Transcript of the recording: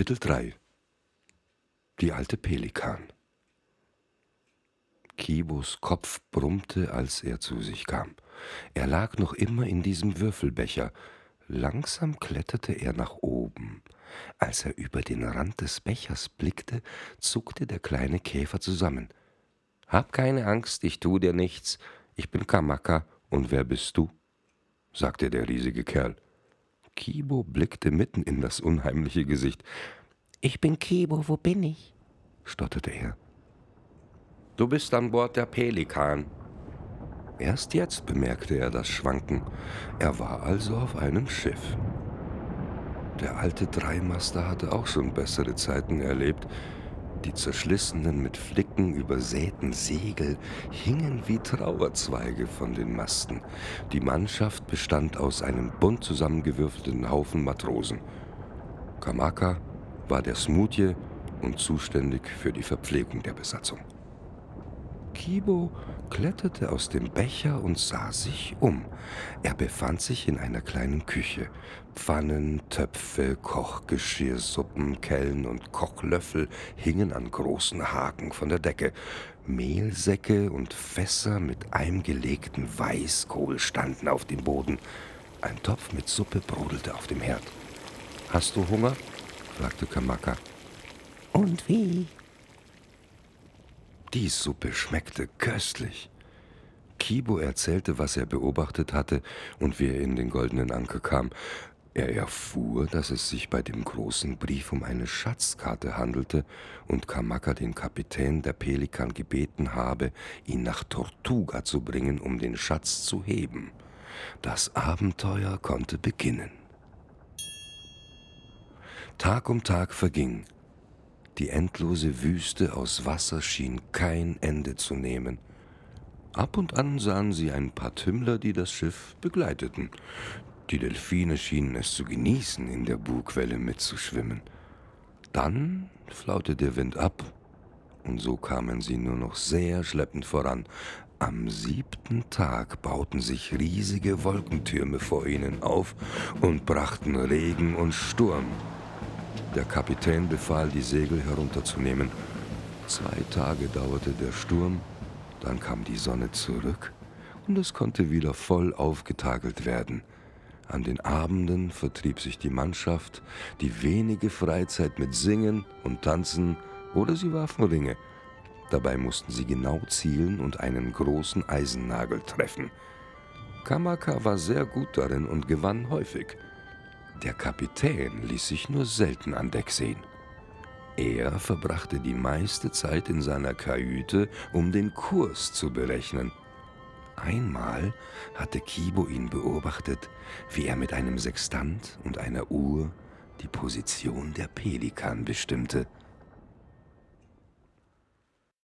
Kapitel 3 Die alte Pelikan Kibos Kopf brummte, als er zu sich kam. Er lag noch immer in diesem Würfelbecher. Langsam kletterte er nach oben. Als er über den Rand des Bechers blickte, zuckte der kleine Käfer zusammen. Hab keine Angst, ich tu dir nichts. Ich bin Kamaka. Und wer bist du? sagte der riesige Kerl. Kibo blickte mitten in das unheimliche Gesicht. Ich bin Kibo, wo bin ich? stotterte er. Du bist an Bord der Pelikan. Erst jetzt bemerkte er das Schwanken. Er war also auf einem Schiff. Der alte Dreimaster hatte auch schon bessere Zeiten erlebt. Die zerschlissenen, mit Flicken übersäten Segel hingen wie Trauerzweige von den Masten. Die Mannschaft bestand aus einem bunt zusammengewürfelten Haufen Matrosen. Kamaka war der Smutje und zuständig für die Verpflegung der Besatzung. Kibo kletterte aus dem Becher und sah sich um. Er befand sich in einer kleinen Küche. Pfannen, Töpfe, Kochgeschirr, Suppen, Kellen und Kochlöffel hingen an großen Haken von der Decke. Mehlsäcke und Fässer mit eingelegten Weißkohl standen auf dem Boden. Ein Topf mit Suppe brodelte auf dem Herd. Hast du Hunger? fragte Kamaka. Und wie? Die Suppe schmeckte köstlich. Kibo erzählte, was er beobachtet hatte und wie er in den goldenen Anker kam. Er erfuhr, dass es sich bei dem großen Brief um eine Schatzkarte handelte und Kamaka den Kapitän der Pelikan gebeten habe, ihn nach Tortuga zu bringen, um den Schatz zu heben. Das Abenteuer konnte beginnen. Tag um Tag verging. Die endlose Wüste aus Wasser schien kein Ende zu nehmen. Ab und an sahen sie ein paar Tümmler, die das Schiff begleiteten. Die Delfine schienen es zu genießen, in der Bugwelle mitzuschwimmen. Dann flaute der Wind ab, und so kamen sie nur noch sehr schleppend voran. Am siebten Tag bauten sich riesige Wolkentürme vor ihnen auf und brachten Regen und Sturm. Der Kapitän befahl, die Segel herunterzunehmen. Zwei Tage dauerte der Sturm, dann kam die Sonne zurück und es konnte wieder voll aufgetagelt werden. An den Abenden vertrieb sich die Mannschaft die wenige Freizeit mit Singen und Tanzen oder sie warfen Ringe. Dabei mussten sie genau zielen und einen großen Eisennagel treffen. Kamaka war sehr gut darin und gewann häufig. Der Kapitän ließ sich nur selten an Deck sehen. Er verbrachte die meiste Zeit in seiner Kajüte, um den Kurs zu berechnen. Einmal hatte Kibo ihn beobachtet, wie er mit einem Sextant und einer Uhr die Position der Pelikan bestimmte –